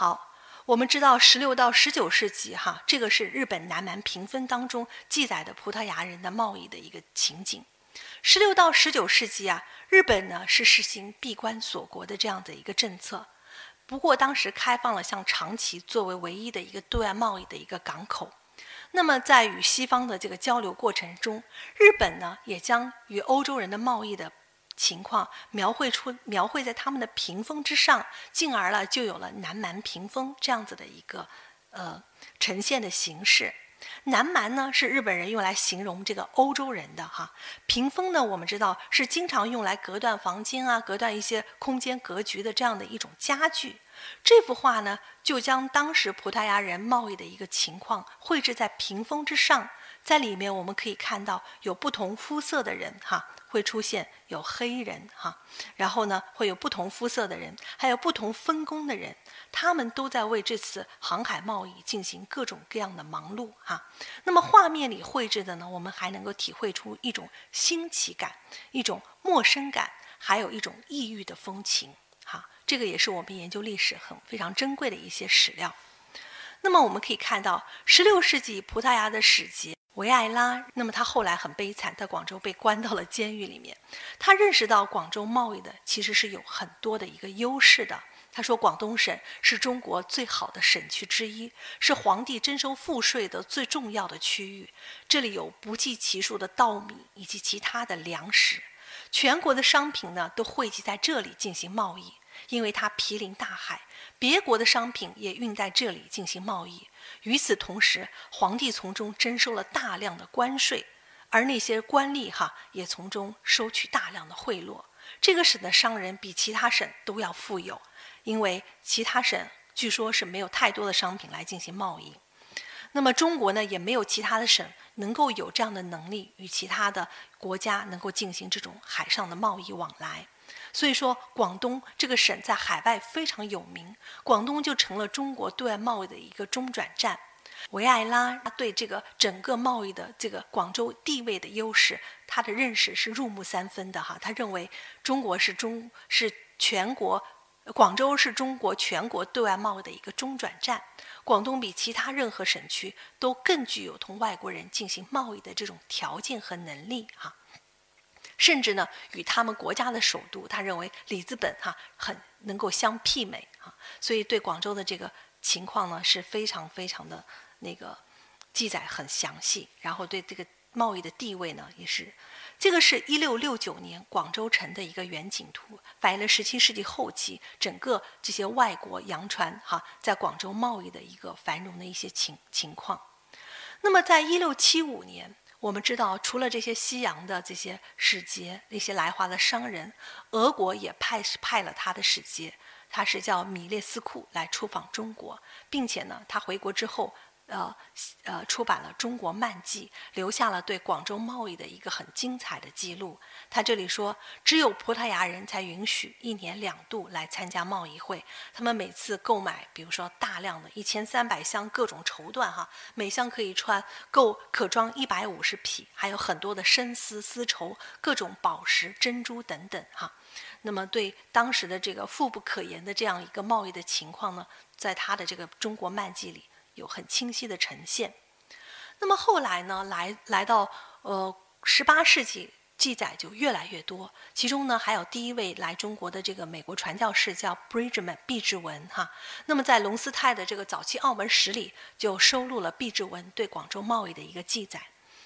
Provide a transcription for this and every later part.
好，我们知道十六到十九世纪，哈，这个是日本南蛮平分当中记载的葡萄牙人的贸易的一个情景。十六到十九世纪啊，日本呢是实行闭关锁国的这样的一个政策。不过当时开放了像长崎作为唯一的一个对外贸易的一个港口。那么在与西方的这个交流过程中，日本呢也将与欧洲人的贸易的情况描绘出描绘在他们的屏风之上，进而呢就有了南蛮屏风这样子的一个呃呈现的形式。南蛮呢是日本人用来形容这个欧洲人的哈，屏风呢我们知道是经常用来隔断房间啊、隔断一些空间格局的这样的一种家具。这幅画呢就将当时葡萄牙人贸易的一个情况绘制在屏风之上，在里面我们可以看到有不同肤色的人哈。会出现有黑人哈，然后呢会有不同肤色的人，还有不同分工的人，他们都在为这次航海贸易进行各种各样的忙碌哈。那么画面里绘制的呢，我们还能够体会出一种新奇感、一种陌生感，还有一种异域的风情哈。这个也是我们研究历史很非常珍贵的一些史料。那么我们可以看到，十六世纪葡萄牙的使节。维埃拉，那么他后来很悲惨，在广州被关到了监狱里面。他认识到广州贸易的其实是有很多的一个优势的。他说，广东省是中国最好的省区之一，是皇帝征收赋税的最重要的区域。这里有不计其数的稻米以及其他的粮食，全国的商品呢都汇集在这里进行贸易，因为它毗邻大海，别国的商品也运在这里进行贸易。与此同时，皇帝从中征收了大量的关税，而那些官吏哈也从中收取大量的贿赂。这个省的商人比其他省都要富有，因为其他省据说是没有太多的商品来进行贸易。那么中国呢，也没有其他的省能够有这样的能力与其他的国家能够进行这种海上的贸易往来。所以说，广东这个省在海外非常有名，广东就成了中国对外贸易的一个中转站。维埃拉对这个整个贸易的这个广州地位的优势，他的认识是入木三分的哈。他认为中国是中是全国，广州是中国全国对外贸易的一个中转站。广东比其他任何省区都更具有同外国人进行贸易的这种条件和能力哈。甚至呢，与他们国家的首都，他认为里兹本哈很能够相媲美啊，所以对广州的这个情况呢是非常非常的那个记载很详细，然后对这个贸易的地位呢也是，这个是一六六九年广州城的一个远景图，反映了十七世纪后期整个这些外国洋船哈在广州贸易的一个繁荣的一些情情况。那么在一六七五年。我们知道，除了这些西洋的这些使节、那些来华的商人，俄国也派派了他的使节，他是叫米列斯库来出访中国，并且呢，他回国之后。呃，呃，出版了《中国漫记》，留下了对广州贸易的一个很精彩的记录。他这里说，只有葡萄牙人才允许一年两度来参加贸易会。他们每次购买，比如说大量的一千三百箱各种绸缎，哈，每箱可以穿够可装一百五十匹，还有很多的深丝丝绸、各种宝石、珍珠等等，哈。那么对当时的这个富不可言的这样一个贸易的情况呢，在他的这个《中国漫记》里。有很清晰的呈现。那么后来呢，来来到呃十八世纪，记载就越来越多。其中呢，还有第一位来中国的这个美国传教士叫 Bridgeman 毕志文哈。那么在龙斯泰的这个早期澳门史里，就收录了毕志文对广州贸易的一个记载。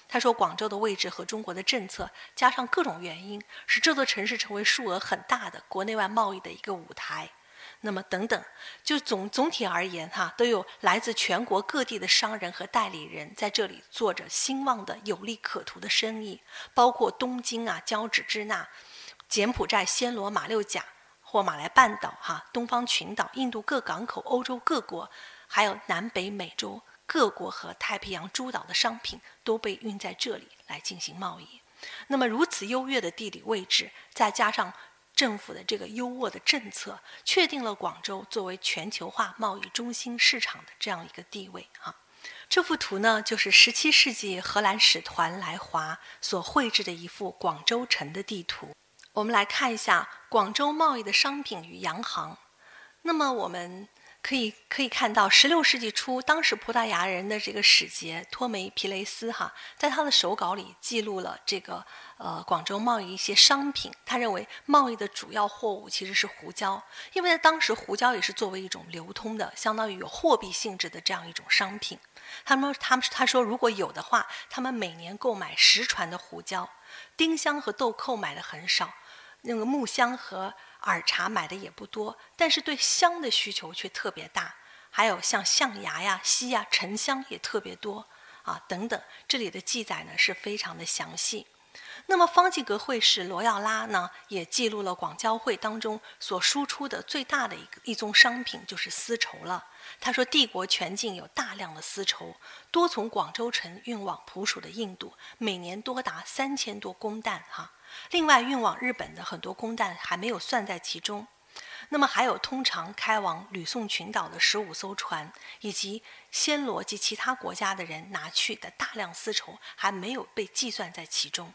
他说，广州的位置和中国的政策，加上各种原因，使这座城市成为数额很大的国内外贸易的一个舞台。那么等等，就总总体而言哈，都有来自全国各地的商人和代理人在这里做着兴旺的有利可图的生意，包括东京啊、交趾支那、柬埔寨暹罗、马六甲或马来半岛哈、东方群岛、印度各港口、欧洲各国，还有南北美洲各国和太平洋诸岛的商品都被运在这里来进行贸易。那么如此优越的地理位置，再加上。政府的这个优渥的政策，确定了广州作为全球化贸易中心市场的这样一个地位啊。这幅图呢，就是十七世纪荷兰使团来华所绘制的一幅广州城的地图。我们来看一下广州贸易的商品与洋行。那么我们可以可以看到，十六世纪初，当时葡萄牙人的这个使节托梅皮雷斯哈，在他的手稿里记录了这个呃广州贸易一些商品。他认为贸易的主要货物其实是胡椒，因为在当时胡椒也是作为一种流通的，相当于有货币性质的这样一种商品。他们他们他说如果有的话，他们每年购买十船的胡椒，丁香和豆蔻买的很少，那个木香和。耳茶买的也不多，但是对香的需求却特别大。还有像象牙呀、锡呀、沉香也特别多啊，等等。这里的记载呢是非常的详细。那么方济各会士罗耀拉呢，也记录了广交会当中所输出的最大的一个一宗商品，就是丝绸了。他说，帝国全境有大量的丝绸，多从广州城运往普属的印度，每年多达三千多公担哈。另外，运往日本的很多公担还没有算在其中。那么，还有通常开往吕宋群岛的十五艘船，以及暹罗及其他国家的人拿去的大量丝绸，还没有被计算在其中。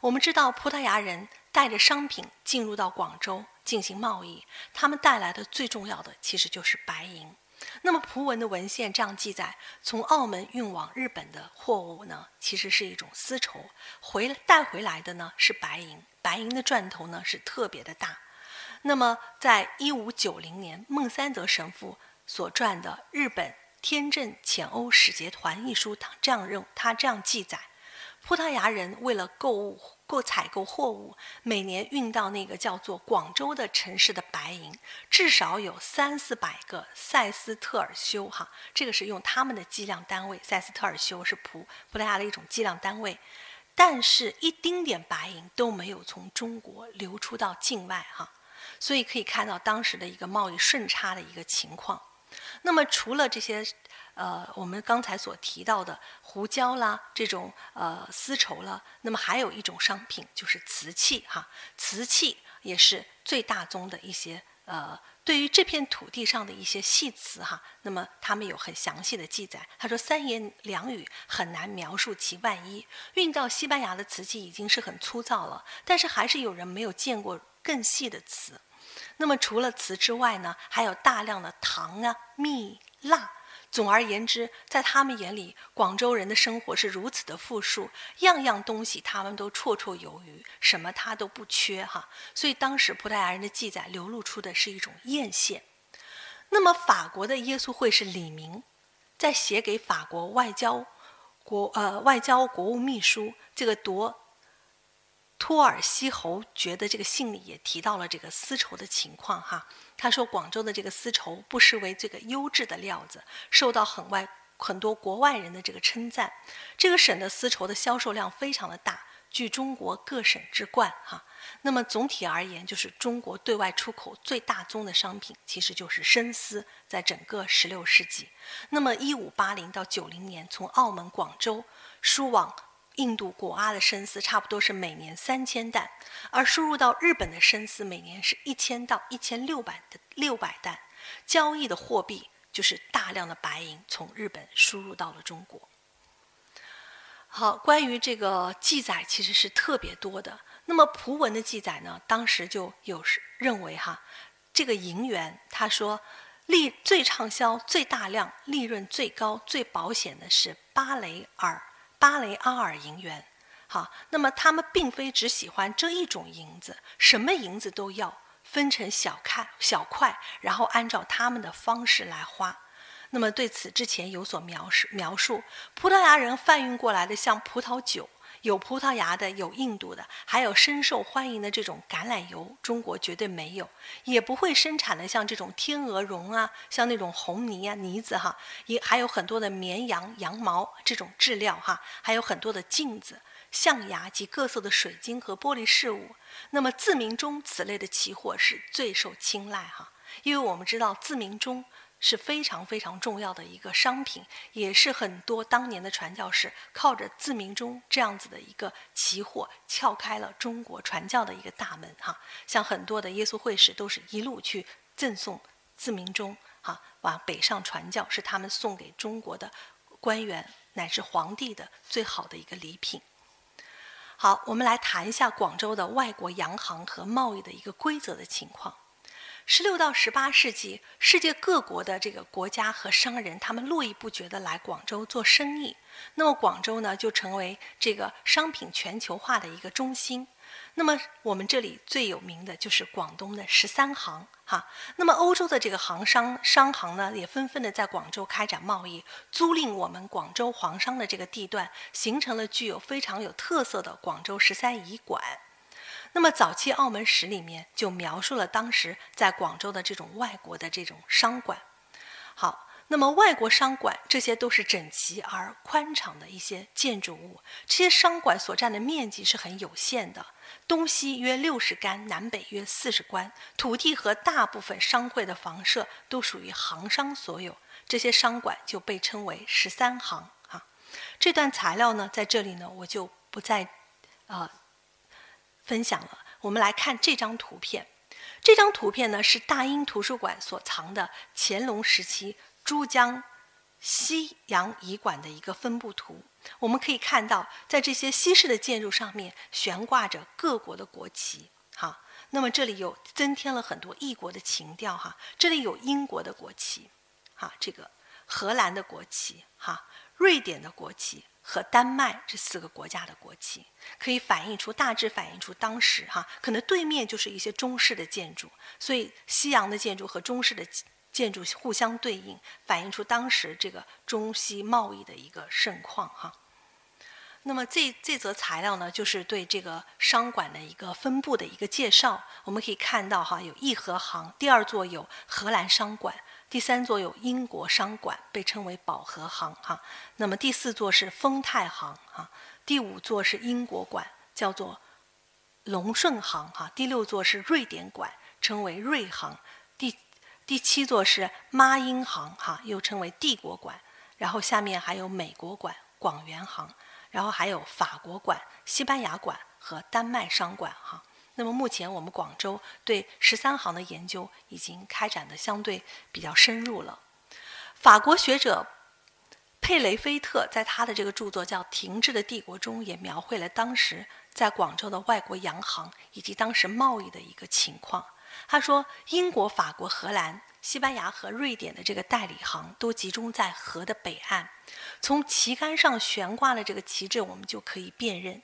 我们知道，葡萄牙人带着商品进入到广州进行贸易，他们带来的最重要的其实就是白银。那么，葡文的文献这样记载：从澳门运往日本的货物呢，其实是一种丝绸；回带回来的呢是白银，白银的钻头呢是特别的大。那么，在一五九零年，孟三德神父所撰的《日本天正遣欧使节团》一书，他这样认，他这样记载：葡萄牙人为了购物。购采购货物，每年运到那个叫做广州的城市的白银，至少有三四百个塞斯特尔修哈，这个是用他们的计量单位，塞斯特尔修是葡葡萄牙的一种计量单位，但是一丁点白银都没有从中国流出到境外哈，所以可以看到当时的一个贸易顺差的一个情况。那么除了这些。呃，我们刚才所提到的胡椒啦，这种呃丝绸啦，那么还有一种商品就是瓷器哈，瓷器也是最大宗的一些呃，对于这片土地上的一些细瓷哈，那么他们有很详细的记载。他说三言两语很难描述其万一。运到西班牙的瓷器已经是很粗糙了，但是还是有人没有见过更细的瓷。那么除了瓷之外呢，还有大量的糖啊、蜜、蜡。总而言之，在他们眼里，广州人的生活是如此的富庶，样样东西他们都绰绰有余，什么他都不缺哈。所以当时葡萄牙人的记载流露出的是一种艳羡。那么法国的耶稣会士李明，在写给法国外交国呃外交国务秘书这个夺。托尔西侯爵的这个信里也提到了这个丝绸的情况哈，他说广州的这个丝绸不失为这个优质的料子，受到很外很多国外人的这个称赞。这个省的丝绸的销售量非常的大，据中国各省之冠哈。那么总体而言，就是中国对外出口最大宗的商品其实就是生丝，在整个十六世纪。那么一五八零到九零年，从澳门、广州输往。印度果阿的生丝差不多是每年三千担，而输入到日本的生丝每年是一千到一千六百的六百担。交易的货币就是大量的白银从日本输入到了中国。好，关于这个记载其实是特别多的。那么葡文的记载呢，当时就有认为哈，这个银元他说利最畅销、最大量、利润最高、最保险的是巴雷尔。巴雷阿尔银元，好，那么他们并非只喜欢这一种银子，什么银子都要，分成小块小块，然后按照他们的方式来花。那么对此之前有所描述，描述葡萄牙人贩运过来的像葡萄酒。有葡萄牙的，有印度的，还有深受欢迎的这种橄榄油，中国绝对没有，也不会生产的像这种天鹅绒啊，像那种红泥啊呢子哈，也还有很多的绵羊羊毛这种质料哈，还有很多的镜子、象牙及各色的水晶和玻璃饰物。那么自明中此类的奇货是最受青睐哈，因为我们知道自明中。是非常非常重要的一个商品，也是很多当年的传教士靠着自明钟这样子的一个奇货，撬开了中国传教的一个大门哈。像很多的耶稣会士都是一路去赠送自明钟哈，往北上传教，是他们送给中国的官员乃至皇帝的最好的一个礼品。好，我们来谈一下广州的外国洋行和贸易的一个规则的情况。十六到十八世纪，世界各国的这个国家和商人，他们络绎不绝地来广州做生意。那么广州呢，就成为这个商品全球化的一个中心。那么我们这里最有名的就是广东的十三行，哈。那么欧洲的这个行商商行呢，也纷纷的在广州开展贸易，租赁我们广州皇商的这个地段，形成了具有非常有特色的广州十三仪馆。那么早期澳门史里面就描述了当时在广州的这种外国的这种商馆。好。那么，外国商馆这些都是整齐而宽敞的一些建筑物。这些商馆所占的面积是很有限的，东西约六十干，南北约四十关。土地和大部分商会的房舍都属于行商所有。这些商馆就被称为十三行。哈，这段材料呢，在这里呢，我就不再呃分享了。我们来看这张图片。这张图片呢，是大英图书馆所藏的乾隆时期。珠江西洋仪馆的一个分布图，我们可以看到，在这些西式的建筑上面悬挂着各国的国旗。哈，那么这里有增添了很多异国的情调。哈，这里有英国的国旗，哈，这个荷兰的国旗，哈，瑞典的国旗和丹麦这四个国家的国旗，可以反映出大致反映出当时哈，可能对面就是一些中式的建筑，所以西洋的建筑和中式的。建筑互相对应，反映出当时这个中西贸易的一个盛况哈。那么这这则材料呢，就是对这个商馆的一个分布的一个介绍。我们可以看到哈，有义和行，第二座有荷兰商馆，第三座有英国商馆，被称为保和行哈。那么第四座是丰泰行哈，第五座是英国馆，叫做隆顺行哈。第六座是瑞典馆，称为瑞行。第七座是妈英行，哈，又称为帝国馆。然后下面还有美国馆、广元行，然后还有法国馆、西班牙馆和丹麦商馆，哈。那么目前我们广州对十三行的研究已经开展的相对比较深入了。法国学者佩雷菲特在他的这个著作叫《停滞的帝国》中，也描绘了当时在广州的外国洋行以及当时贸易的一个情况。他说：“英国、法国、荷兰、西班牙和瑞典的这个代理行都集中在河的北岸。从旗杆上悬挂的这个旗帜，我们就可以辨认。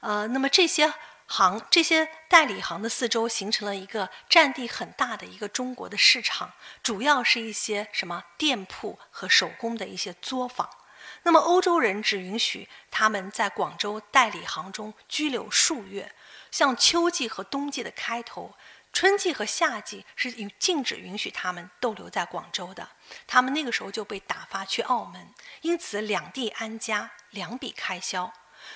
呃，那么这些行、这些代理行的四周形成了一个占地很大的一个中国的市场，主要是一些什么店铺和手工的一些作坊。那么欧洲人只允许他们在广州代理行中居留数月，像秋季和冬季的开头。”春季和夏季是禁止允许他们逗留在广州的，他们那个时候就被打发去澳门，因此两地安家，两笔开销。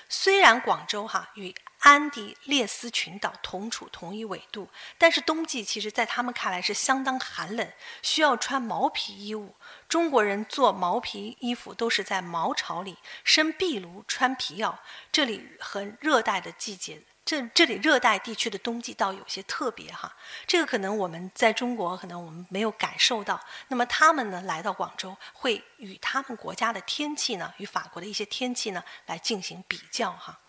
虽然广州哈与安第列斯群岛同处同一纬度，但是冬季其实在他们看来是相当寒冷，需要穿毛皮衣物。中国人做毛皮衣服都是在毛巢里生壁炉穿皮袄，这里很热带的季节。这这里热带地区的冬季倒有些特别哈，这个可能我们在中国可能我们没有感受到。那么他们呢来到广州，会与他们国家的天气呢，与法国的一些天气呢来进行比较哈。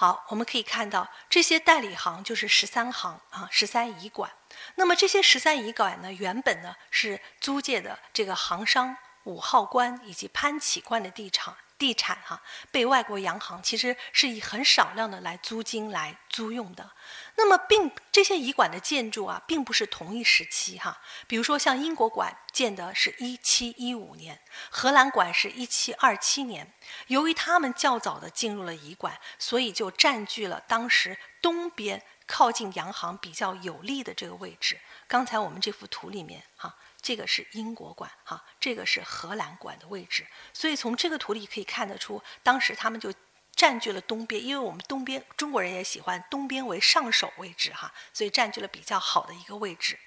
好，我们可以看到这些代理行就是十三行啊，十三仪馆。那么这些十三仪馆呢，原本呢是租借的这个行商五号关以及潘启关的地产。地产哈被外国洋行其实是以很少量的来租金来租用的，那么并这些仪馆的建筑啊，并不是同一时期哈。比如说像英国馆建的是一七一五年，荷兰馆是一七二七年。由于他们较早的进入了仪馆，所以就占据了当时东边靠近洋行比较有利的这个位置。刚才我们这幅图里面哈。这个是英国馆，哈，这个是荷兰馆的位置，所以从这个图里可以看得出，当时他们就占据了东边，因为我们东边中国人也喜欢东边为上首位置，哈，所以占据了比较好的一个位置。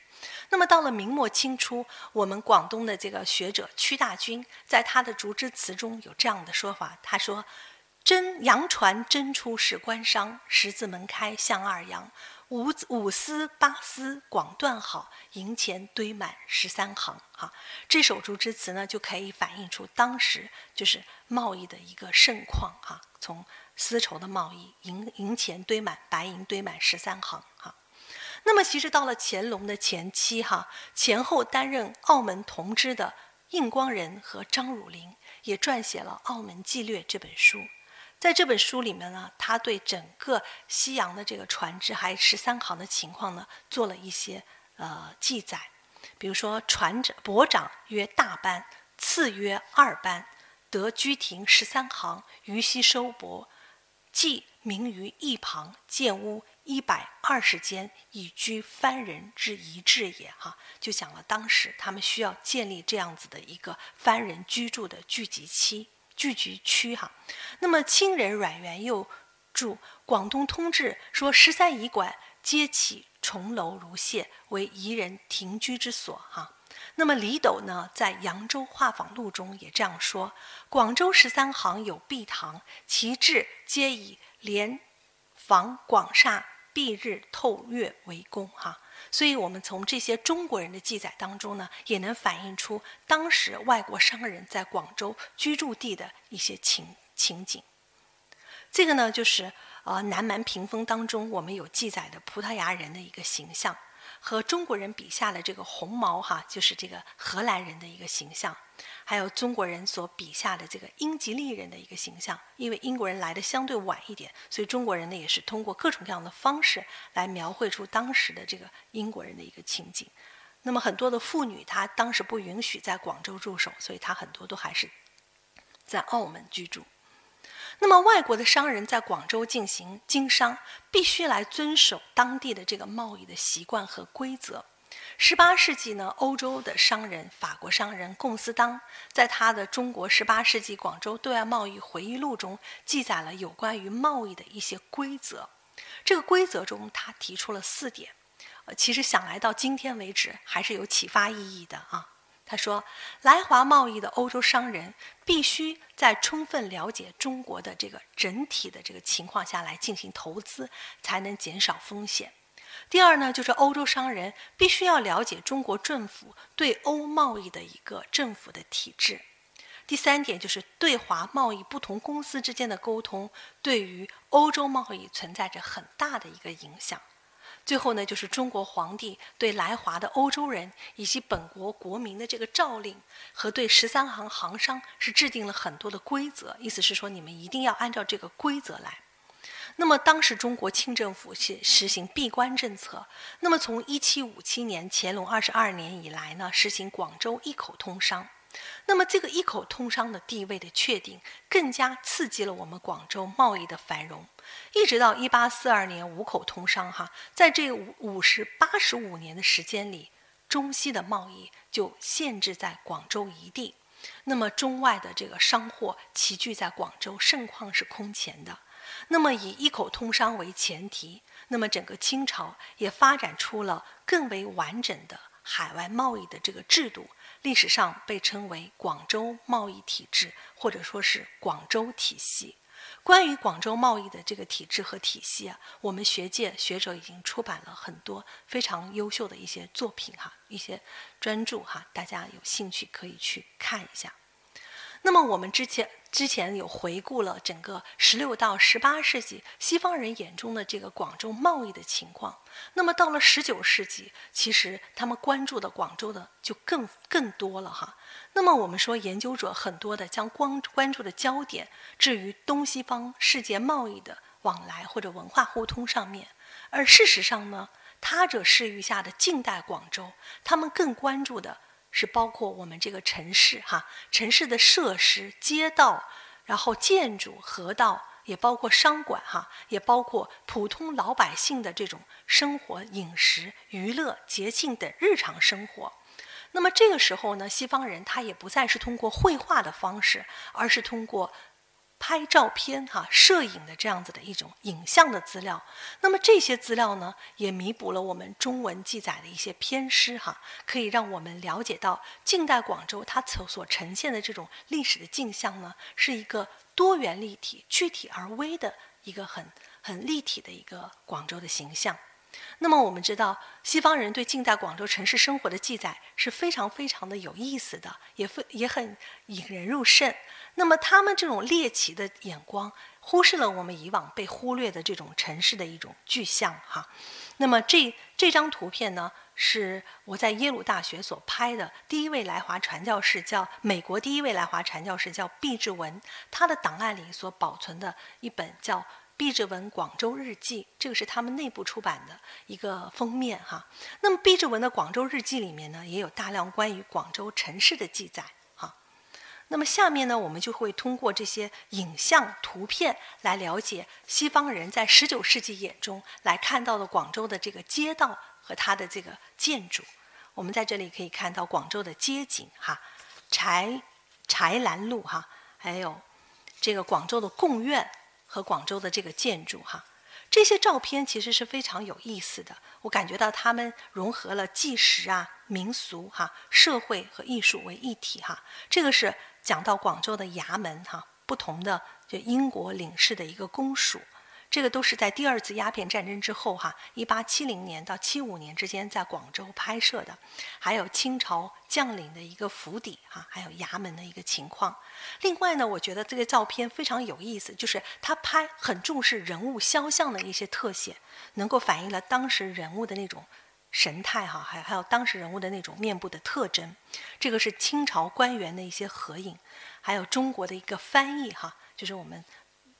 那么到了明末清初，我们广东的这个学者屈大均在他的竹枝词中有这样的说法，他说：“真洋船真出是官商，十字门开向二洋。”五五丝八丝广缎好，银钱堆满十三行。哈，这首竹枝词呢，就可以反映出当时就是贸易的一个盛况。哈，从丝绸的贸易，银银钱堆满，白银堆满十三行。哈，那么，其实到了乾隆的前期，哈，前后担任澳门同知的应光人和张汝霖也撰写了《澳门纪略》这本书。在这本书里面呢，他对整个西洋的这个船只还有十三行的情况呢，做了一些呃记载。比如说，船长伯长曰大班，次曰二班，得居亭十三行，于西收泊，即名于一旁，建屋一百二十间，以居番人之一志也。哈，就讲了当时他们需要建立这样子的一个番人居住的聚集区。聚集区哈，那么清人阮元又著《广东通志》说，十三仪馆皆起重楼如榭，为夷人停居之所哈。那么李斗呢，在《扬州画舫录》中也这样说：广州十三行有碧堂，其制皆以连房广厦、蔽日透月为功哈。所以，我们从这些中国人的记载当中呢，也能反映出当时外国商人在广州居住地的一些情情景。这个呢，就是呃南蛮屏风当中我们有记载的葡萄牙人的一个形象。和中国人笔下的这个红毛哈，就是这个荷兰人的一个形象，还有中国人所笔下的这个英吉利人的一个形象。因为英国人来的相对晚一点，所以中国人呢也是通过各种各样的方式来描绘出当时的这个英国人的一个情景。那么很多的妇女，她当时不允许在广州驻守，所以她很多都还是在澳门居住。那么，外国的商人在广州进行经商，必须来遵守当地的这个贸易的习惯和规则。十八世纪呢，欧洲的商人，法国商人贡斯当，在他的《中国十八世纪广州对外贸易回忆录》中，记载了有关于贸易的一些规则。这个规则中，他提出了四点，呃，其实想来到今天为止，还是有启发意义的啊。他说：“来华贸易的欧洲商人必须在充分了解中国的这个整体的这个情况下来进行投资，才能减少风险。第二呢，就是欧洲商人必须要了解中国政府对欧贸易的一个政府的体制。第三点就是对华贸易不同公司之间的沟通，对于欧洲贸易存在着很大的一个影响。”最后呢，就是中国皇帝对来华的欧洲人以及本国国民的这个诏令，和对十三行行商是制定了很多的规则，意思是说你们一定要按照这个规则来。那么当时中国清政府是实行闭关政策，那么从一七五七年乾隆二十二年以来呢，实行广州一口通商。那么，这个一口通商的地位的确定，更加刺激了我们广州贸易的繁荣。一直到一八四二年五口通商，哈，在这五五十八十五年的时间里，中西的贸易就限制在广州一地。那么，中外的这个商货齐聚在广州，盛况是空前的。那么，以一口通商为前提，那么整个清朝也发展出了更为完整的海外贸易的这个制度。历史上被称为广州贸易体制，或者说是广州体系。关于广州贸易的这个体制和体系啊，我们学界学者已经出版了很多非常优秀的一些作品哈，一些专著哈，大家有兴趣可以去看一下。那么我们之前。之前有回顾了整个十六到十八世纪西方人眼中的这个广州贸易的情况，那么到了十九世纪，其实他们关注的广州的就更更多了哈。那么我们说研究者很多的将光关注的焦点置于东西方世界贸易的往来或者文化互通上面，而事实上呢，他者视域下的近代广州，他们更关注的。是包括我们这个城市哈，城市的设施、街道，然后建筑、河道，也包括商馆哈，也包括普通老百姓的这种生活、饮食、娱乐、节庆等日常生活。那么这个时候呢，西方人他也不再是通过绘画的方式，而是通过。拍照片哈，摄影的这样子的一种影像的资料，那么这些资料呢，也弥补了我们中文记载的一些偏失哈，可以让我们了解到近代广州它所所呈现的这种历史的镜像呢，是一个多元立体、具体而微的一个很很立体的一个广州的形象。那么我们知道，西方人对近代广州城市生活的记载是非常非常的有意思的，也非也很引人入胜。那么他们这种猎奇的眼光，忽视了我们以往被忽略的这种城市的一种具象哈。那么这这张图片呢，是我在耶鲁大学所拍的。第一位来华传教士叫美国第一位来华传教士叫毕志文，他的档案里所保存的一本叫。毕志文《广州日记》，这个是他们内部出版的一个封面哈。那么毕志文的《广州日记》里面呢，也有大量关于广州城市的记载。那么下面呢，我们就会通过这些影像图片来了解西方人在十九世纪眼中来看到的广州的这个街道和它的这个建筑。我们在这里可以看到广州的街景哈，柴柴兰路哈，还有这个广州的贡院。和广州的这个建筑哈，这些照片其实是非常有意思的。我感觉到他们融合了纪实啊、民俗哈、社会和艺术为一体哈。这个是讲到广州的衙门哈，不同的就英国领事的一个公署。这个都是在第二次鸦片战争之后，哈，一八七零年到七五年之间在广州拍摄的，还有清朝将领的一个府邸，哈，还有衙门的一个情况。另外呢，我觉得这个照片非常有意思，就是他拍很重视人物肖像的一些特写，能够反映了当时人物的那种神态，哈，还还有当时人物的那种面部的特征。这个是清朝官员的一些合影，还有中国的一个翻译，哈，就是我们。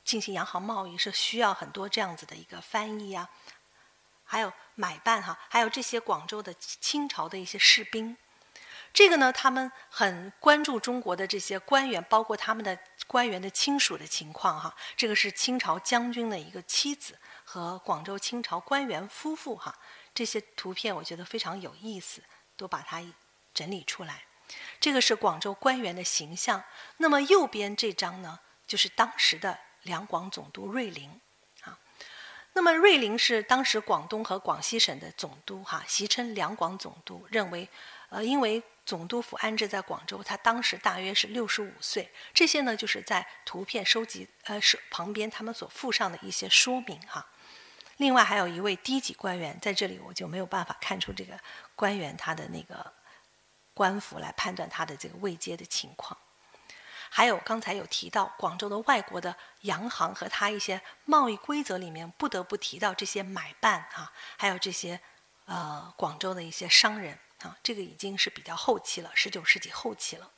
进行洋行贸易是需要很多这样子的一个翻译啊，还有买办哈，还有这些广州的清朝的一些士兵，这个呢，他们很关注中国的这些官员，包括他们的官员的亲属的情况哈。这个是清朝将军的一个妻子和广州清朝官员夫妇哈。这些图片我觉得非常有意思，都把它整理出来。这个是广州官员的形象。那么右边这张呢，就是当时的。两广总督瑞麟，啊，那么瑞麟是当时广东和广西省的总督，哈，习称两广总督。认为，呃，因为总督府安置在广州，他当时大约是六十五岁。这些呢，就是在图片收集，呃，是旁边他们所附上的一些说明，哈。另外还有一位低级官员，在这里我就没有办法看出这个官员他的那个官服来判断他的这个位阶的情况。还有刚才有提到广州的外国的洋行和他一些贸易规则里面不得不提到这些买办啊，还有这些呃广州的一些商人啊，这个已经是比较后期了，十九世纪后期了。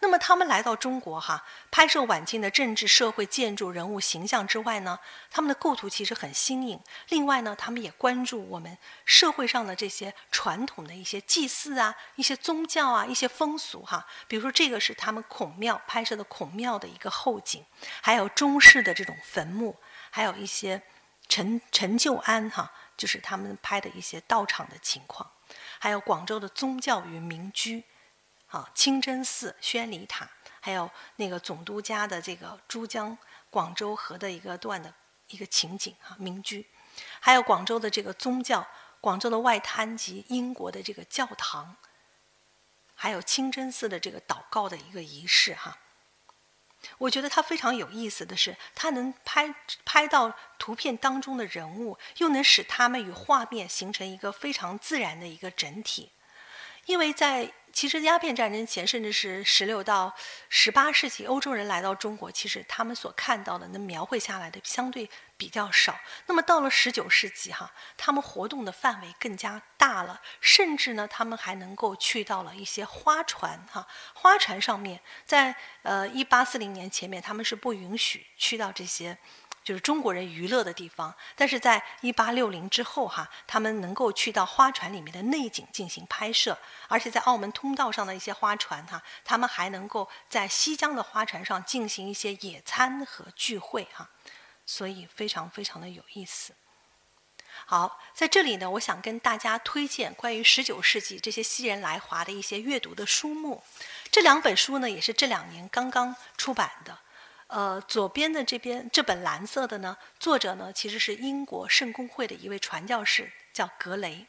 那么他们来到中国哈，拍摄晚清的政治、社会、建筑、人物形象之外呢，他们的构图其实很新颖。另外呢，他们也关注我们社会上的这些传统的一些祭祀啊、一些宗教啊、一些风俗哈。比如说这个是他们孔庙拍摄的孔庙的一个后景，还有中式的这种坟墓，还有一些陈陈旧庵哈，就是他们拍的一些道场的情况，还有广州的宗教与民居。啊，清真寺、宣礼塔，还有那个总督家的这个珠江广州河的一个段的一个情景啊，民居，还有广州的这个宗教，广州的外滩及英国的这个教堂，还有清真寺的这个祷告的一个仪式哈。我觉得它非常有意思的是，它能拍拍到图片当中的人物，又能使他们与画面形成一个非常自然的一个整体，因为在。其实鸦片战争前，甚至是十六到十八世纪，欧洲人来到中国，其实他们所看到的、能描绘下来的相对比较少。那么到了十九世纪，哈，他们活动的范围更加大了，甚至呢，他们还能够去到了一些花船，哈，花船上面，在呃一八四零年前面，他们是不允许去到这些。就是中国人娱乐的地方，但是在一八六零之后，哈，他们能够去到花船里面的内景进行拍摄，而且在澳门通道上的一些花船，哈，他们还能够在西江的花船上进行一些野餐和聚会，哈，所以非常非常的有意思。好，在这里呢，我想跟大家推荐关于十九世纪这些西人来华的一些阅读的书目，这两本书呢，也是这两年刚刚出版的。呃，左边的这边这本蓝色的呢，作者呢其实是英国圣公会的一位传教士，叫格雷。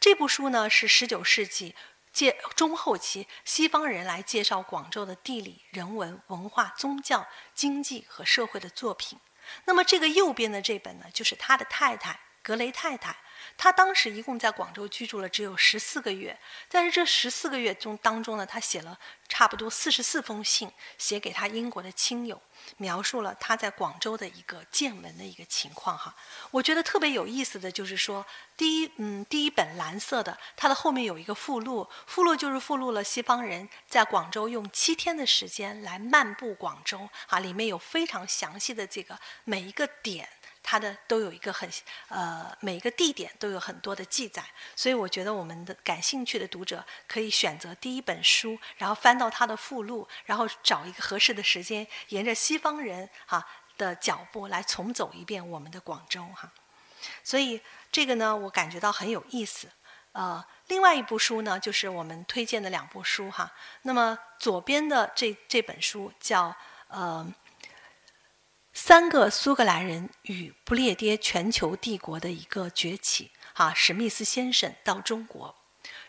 这部书呢是19世纪介中后期西方人来介绍广州的地理、人文、文化、宗教、经济和社会的作品。那么这个右边的这本呢，就是他的太太格雷太太。他当时一共在广州居住了只有十四个月，但是这十四个月中当中呢，他写了差不多四十四封信，写给他英国的亲友，描述了他在广州的一个见闻的一个情况哈。我觉得特别有意思的就是说，第一，嗯，第一本蓝色的，它的后面有一个附录，附录就是附录了西方人在广州用七天的时间来漫步广州啊，里面有非常详细的这个每一个点。它的都有一个很呃，每一个地点都有很多的记载，所以我觉得我们的感兴趣的读者可以选择第一本书，然后翻到它的附录，然后找一个合适的时间，沿着西方人哈的脚步来重走一遍我们的广州哈。所以这个呢，我感觉到很有意思。呃，另外一部书呢，就是我们推荐的两部书哈。那么左边的这这本书叫呃。三个苏格兰人与不列颠全球帝国的一个崛起，哈，史密斯先生到中国，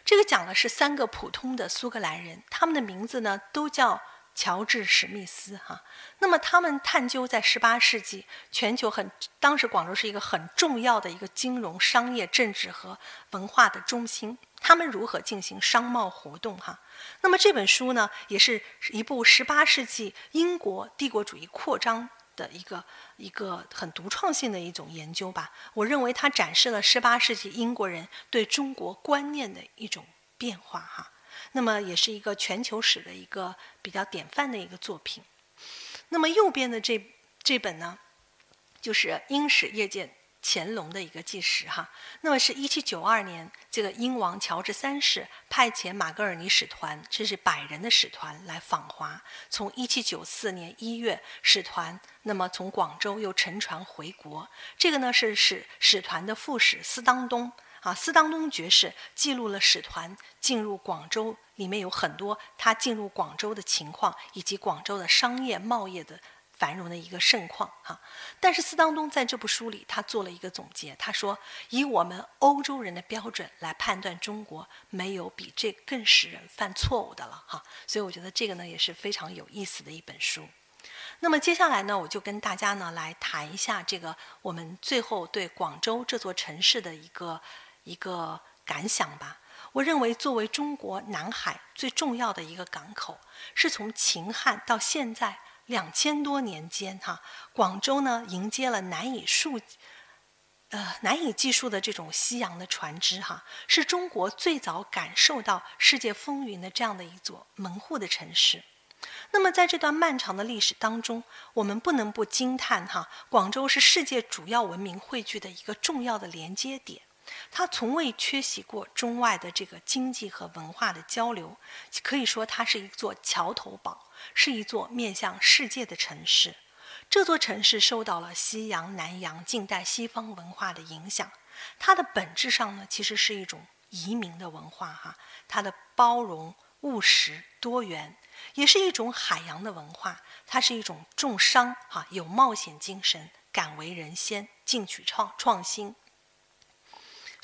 这个讲的是三个普通的苏格兰人，他们的名字呢都叫乔治·史密斯，哈。那么他们探究在十八世纪全球很，当时广州是一个很重要的一个金融、商业、政治和文化的中心，他们如何进行商贸活动，哈。那么这本书呢，也是一部十八世纪英国帝国主义扩张。的一个一个很独创性的一种研究吧，我认为它展示了十八世纪英国人对中国观念的一种变化哈。那么也是一个全球史的一个比较典范的一个作品。那么右边的这这本呢，就是英史业界。乾隆的一个纪实哈，那么是一七九二年，这个英王乔治三世派遣马格尔尼使团，这是百人的使团来访华。从一七九四年一月，使团那么从广州又乘船回国。这个呢是使使团的副使司当东啊，司当东爵士记录了使团进入广州，里面有很多他进入广州的情况，以及广州的商业贸易的。繁荣的一个盛况哈，但是斯当东在这部书里，他做了一个总结，他说：“以我们欧洲人的标准来判断中国，没有比这更使人犯错误的了哈。”所以我觉得这个呢也是非常有意思的一本书。那么接下来呢，我就跟大家呢来谈一下这个我们最后对广州这座城市的一个一个感想吧。我认为，作为中国南海最重要的一个港口，是从秦汉到现在。两千多年间，哈，广州呢迎接了难以数，呃难以计数的这种西洋的船只，哈，是中国最早感受到世界风云的这样的一座门户的城市。那么在这段漫长的历史当中，我们不能不惊叹，哈，广州是世界主要文明汇聚的一个重要的连接点。它从未缺席过中外的这个经济和文化的交流，可以说它是一座桥头堡，是一座面向世界的城市。这座城市受到了西洋、南洋、近代西方文化的影响，它的本质上呢，其实是一种移民的文化哈。它的包容、务实、多元，也是一种海洋的文化。它是一种重商哈，有冒险精神，敢为人先，进取创创新。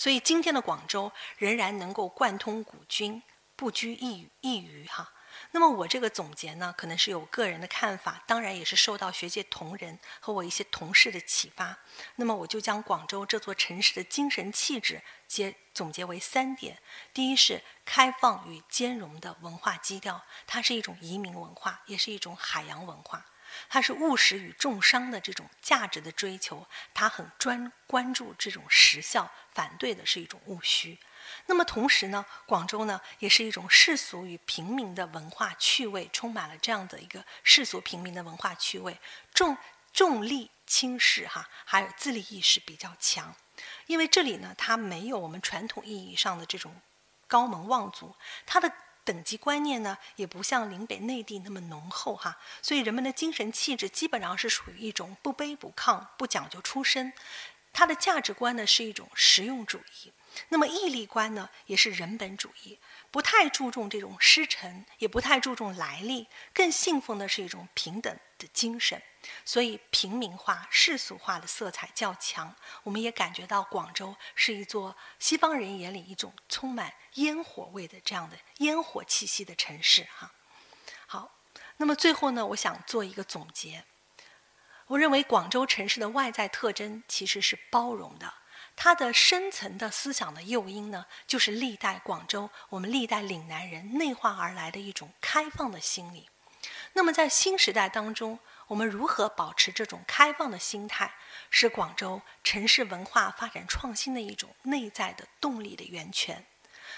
所以今天的广州仍然能够贯通古今，不拘一一隅哈。那么我这个总结呢，可能是有个人的看法，当然也是受到学界同仁和我一些同事的启发。那么我就将广州这座城市的精神气质结总结为三点：第一是开放与兼容的文化基调，它是一种移民文化，也是一种海洋文化。它是务实与重商的这种价值的追求，它很专关注这种实效，反对的是一种务虚。那么同时呢，广州呢也是一种世俗与平民的文化趣味，充满了这样的一个世俗平民的文化趣味，重重利轻视哈，还有自立意识比较强。因为这里呢，它没有我们传统意义上的这种高门望族，它的。等级观念呢，也不像岭北内地那么浓厚哈，所以人们的精神气质基本上是属于一种不卑不亢、不讲究出身。它的价值观呢是一种实用主义，那么义利观呢也是人本主义，不太注重这种师承，也不太注重来历，更信奉的是一种平等。的精神。所以平民化、世俗化的色彩较强。我们也感觉到广州是一座西方人眼里一种充满烟火味的这样的烟火气息的城市。哈，好，那么最后呢，我想做一个总结。我认为广州城市的外在特征其实是包容的，它的深层的思想的诱因呢，就是历代广州我们历代岭南人内化而来的一种开放的心理。那么在新时代当中，我们如何保持这种开放的心态，是广州城市文化发展创新的一种内在的动力的源泉。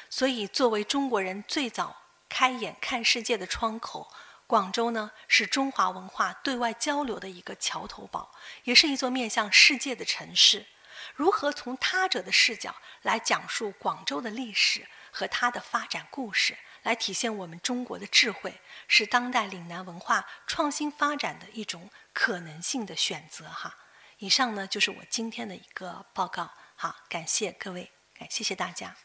所以，作为中国人最早开眼看世界的窗口，广州呢是中华文化对外交流的一个桥头堡，也是一座面向世界的城市。如何从他者的视角来讲述广州的历史和它的发展故事，来体现我们中国的智慧，是当代岭南文化创新发展的一种可能性的选择。哈，以上呢就是我今天的一个报告。好，感谢各位，感谢谢大家。